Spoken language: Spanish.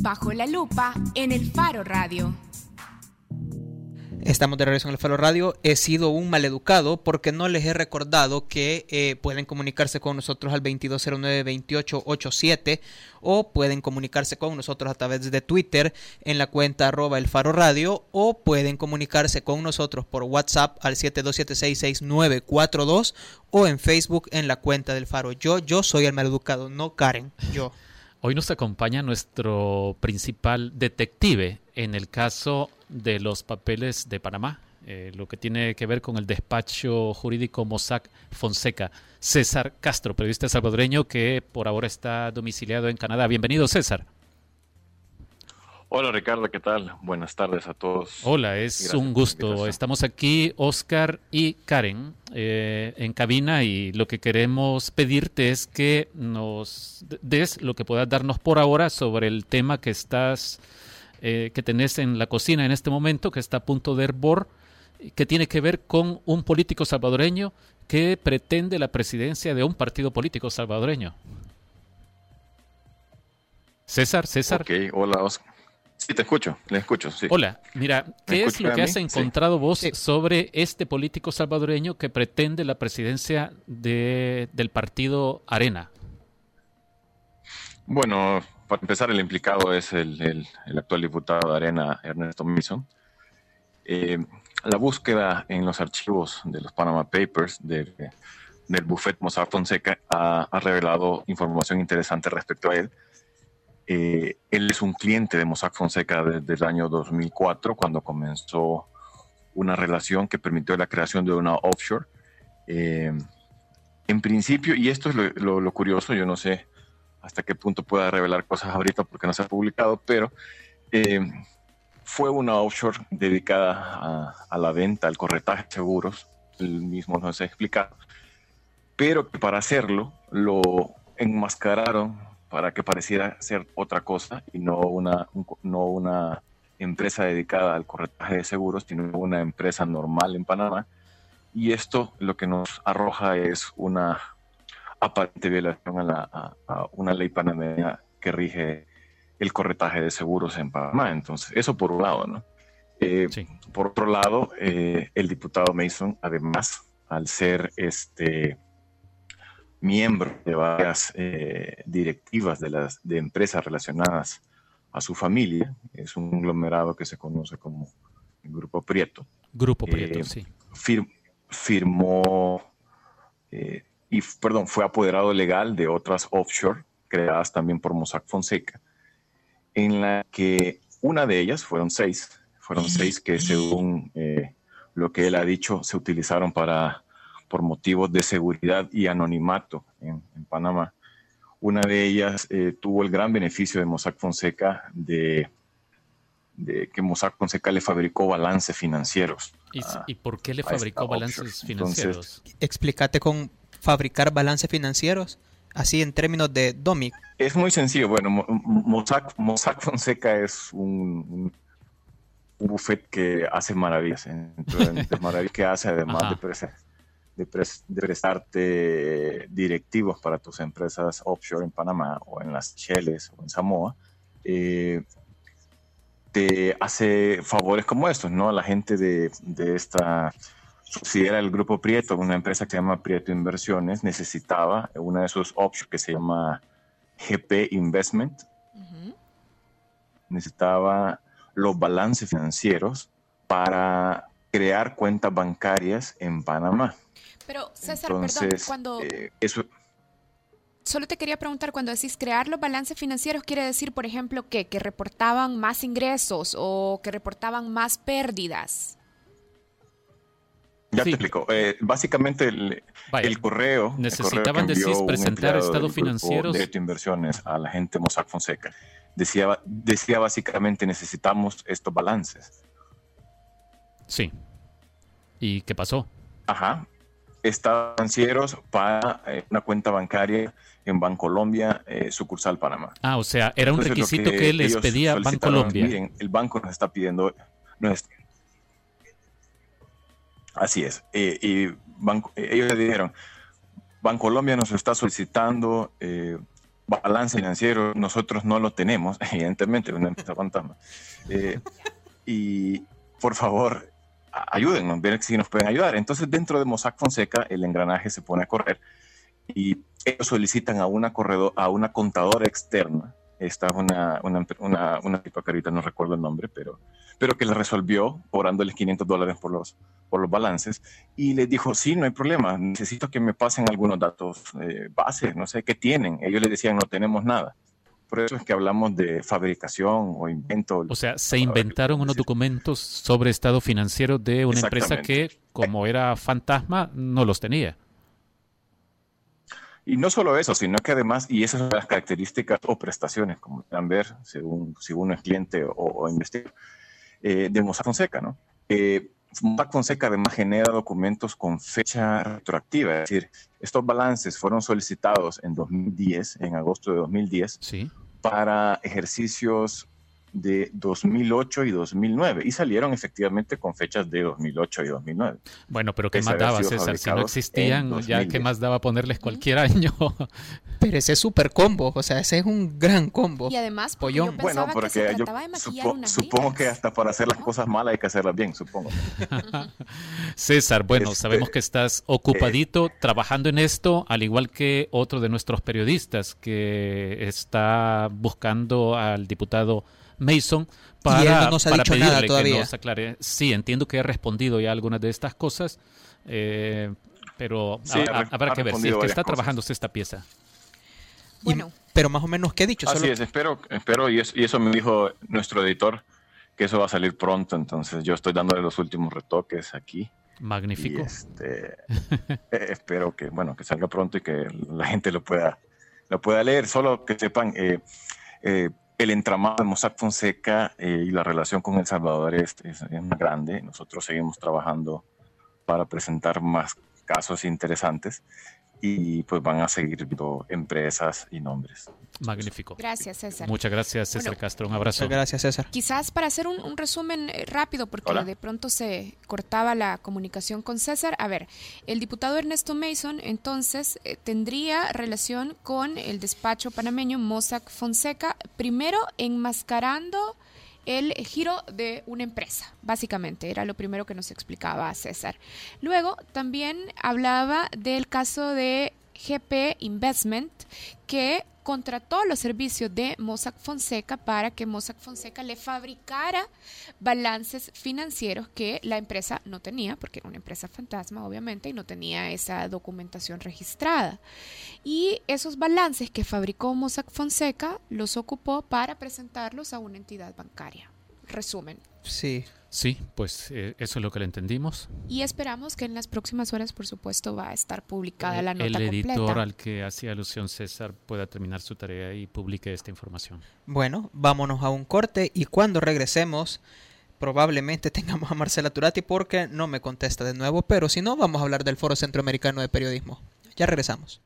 Bajo la lupa en el Faro Radio. Estamos de regreso en el Faro Radio. He sido un maleducado porque no les he recordado que eh, pueden comunicarse con nosotros al 2209-2887 o pueden comunicarse con nosotros a través de Twitter en la cuenta arroba el Faro Radio o pueden comunicarse con nosotros por WhatsApp al 72766942 o en Facebook en la cuenta del Faro. Yo, yo soy el maleducado, no Karen, yo. Hoy nos acompaña nuestro principal detective en el caso de los papeles de Panamá, eh, lo que tiene que ver con el despacho jurídico Mossack Fonseca. César Castro, periodista salvadoreño que por ahora está domiciliado en Canadá. Bienvenido, César. Hola Ricardo, ¿qué tal? Buenas tardes a todos. Hola, es un gusto. Estamos aquí, Oscar y Karen, eh, en cabina y lo que queremos pedirte es que nos des lo que puedas darnos por ahora sobre el tema que estás, eh, que tenés en la cocina en este momento, que está a punto de hervor, que tiene que ver con un político salvadoreño que pretende la presidencia de un partido político salvadoreño. César, César. Ok, hola Oscar. Sí, te escucho, le escucho, sí. Hola, mira, ¿qué es lo que has encontrado vos sobre este político salvadoreño que pretende la presidencia de, del partido Arena? Bueno, para empezar, el implicado es el, actual diputado de Arena, Ernesto Mason. Eh, la búsqueda en los archivos de los Panama Papers del buffet Mossack Fonseca ha, ha revelado información interesante respecto a él eh, él es un cliente de Mossack Fonseca desde el año 2004, cuando comenzó una relación que permitió la creación de una offshore. Eh, en principio, y esto es lo, curioso, yo no sé hasta qué punto pueda revelar cosas ahorita porque no se ha publicado, pero eh, fue una offshore dedicada a, a, la venta, al corretaje de seguros, el mismo nos ha explicado, pero que para hacerlo lo enmascararon para que pareciera ser otra cosa y no una, no una empresa dedicada al corretaje de seguros, sino una empresa normal en Panamá. Y esto lo que nos arroja es una aparente violación a, la, una ley panameña que rige el corretaje de seguros en Panamá. Entonces, eso por un lado, ¿no? Eh, por otro lado, eh, el diputado Mason, además, al ser este miembro de varias eh, directivas de, las, de empresas relacionadas a su familia. Es un conglomerado que se conoce como el Grupo Prieto. Grupo Prieto, eh, sí. firmó eh, y, perdón, fue apoderado legal de otras offshore creadas también por Mossack Fonseca, en la que una de ellas, fueron seis, fueron seis que según lo que él ha dicho, se utilizaron para por motivos de seguridad y anonimato en, Panamá. Una de ellas eh, tuvo el gran beneficio de Mossack Fonseca de, que Mossack Fonseca le fabricó balances financieros. ¿Y, por qué le fabricó balances financieros? explícate con fabricar balances financieros, así en términos de DOMIC. Es muy sencillo. Bueno, Mossack, Mossack Fonseca es un, un, buffet que hace maravillas. Entonces, maravillas que hace además de de, prestarte directivos para tus empresas offshore en Panamá o en las Cheles o en Samoa, eh, te hace favores como estos, ¿no? La gente de, de esta subsidiaria del Grupo Prieto, una empresa que se llama Prieto Inversiones, necesitaba una de sus offshore que se llama GP Investment. Necesitaba los balances financieros para crear cuentas bancarias en Panamá. Pero César, perdón, cuando... Eh, eso... Solo te quería preguntar, cuando decís crear los balances financieros, ¿quiere decir, por ejemplo, que, que reportaban más ingresos o que reportaban más pérdidas? Ya te explico. Eh, básicamente el, correo. Necesitaban decir presentar estados financieros. De inversiones a la gente Mossack Fonseca. Decía, decía básicamente necesitamos estos balances. Sí. ¿Y qué pasó? Ajá estados financieros para eh, una cuenta bancaria en Bancolombia, eh, sucursal Panamá. Ah, o sea, era un requisito que, les pedía Bancolombia. Miren, el banco nos está pidiendo. así es. Eh, y banco, ellos le dijeron: Bancolombia nos está solicitando balance financiero nosotros no lo tenemos, evidentemente, una empresa fantasma. Eh, y por favor, ayúdennos, ver si nos pueden ayudar. Entonces, dentro de Mossack Fonseca, el engranaje se pone a correr y ellos solicitan a una, corredor, a una contadora externa. Esta es una, una, una, una que ahorita no recuerdo el nombre, pero, pero que le resolvió cobrándoles 500 dólares por los, por los balances y les dijo, sí, no hay problema, necesito que me pasen algunos datos eh, bases, no sé qué tienen. Ellos le decían, no tenemos nada. Por eso es que hablamos de fabricación o invento. O sea, se inventaron unos documentos sobre estado financiero de una empresa que, como era fantasma, no los tenía. Y no solo eso, sino que además, y esas son las características o prestaciones, como puedan ver, según si uno es cliente o, o investigador, eh, de Mossack Fonseca, ¿no? Eh, Mossack Fonseca además genera documentos con fecha retroactiva, es decir, estos balances fueron solicitados en 2010, en agosto de 2010, ¿Sí? Para ejercicios de 2008 y 2009 y salieron efectivamente con fechas de 2008 y 2009. Bueno, pero ¿qué más daba, César? Si no existían, ya ¿qué más daba ponerles cualquier año? pero ese es súper combo, o sea, ese es un gran combo. Y además, Pollón. bueno, porque yo supo, supongo que hasta para hacer las cosas malas hay que hacerlas bien, supongo. César, bueno, este, sabemos que estás ocupadito eh, trabajando en esto, al igual que otro de nuestros periodistas que está buscando al diputado Mason para, no pedirle que nos aclare. Sí, entiendo que he respondido ya algunas de estas cosas, eh, pero habrá que ver si es que está trabajando esta pieza. Bueno. pero más o menos, ¿qué he dicho? Así es, espero, espero y, eso, me dijo nuestro editor, que eso va a salir pronto, entonces yo estoy dándole los últimos retoques aquí. Magnífico. este, eh, espero que, bueno, que salga pronto y que la gente lo pueda, lo pueda leer. Solo que sepan, eh, eh el entramado de Mossack Fonseca eh, y la relación con El Salvador es, es, grande. Nosotros seguimos trabajando para presentar más casos interesantes y pues van a seguir viendo empresas y nombres. Magnífico. Gracias, César. Muchas gracias, César Castro. Un abrazo. Muchas gracias, César. Quizás para hacer un, resumen eh, rápido, porque de pronto se cortaba la comunicación con César. A ver, el diputado Ernesto Mason entonces eh, tendría relación con el despacho panameño Mossack Fonseca, primero enmascarando el giro de una empresa, básicamente, era lo primero que nos explicaba César. Luego también hablaba del caso de GP Investment, que contrató los servicios de Mossack Fonseca para que Mossack Fonseca le fabricara balances financieros que la empresa no tenía, porque era una empresa fantasma, obviamente, y no tenía esa documentación registrada. Y esos balances que fabricó Mossack Fonseca los ocupó para presentarlos a una entidad bancaria. Resumen. Sí. Sí, pues eh, eso es lo que le entendimos. Y esperamos que en las próximas horas, por supuesto, va a estar publicada la nota El editor al que hacía alusión César pueda terminar su tarea y publique esta información. Bueno, vámonos a un corte y cuando regresemos probablemente tengamos a Marcela Turati porque no me contesta de nuevo, pero si no, vamos a hablar del Foro Centroamericano de Periodismo. Ya regresamos.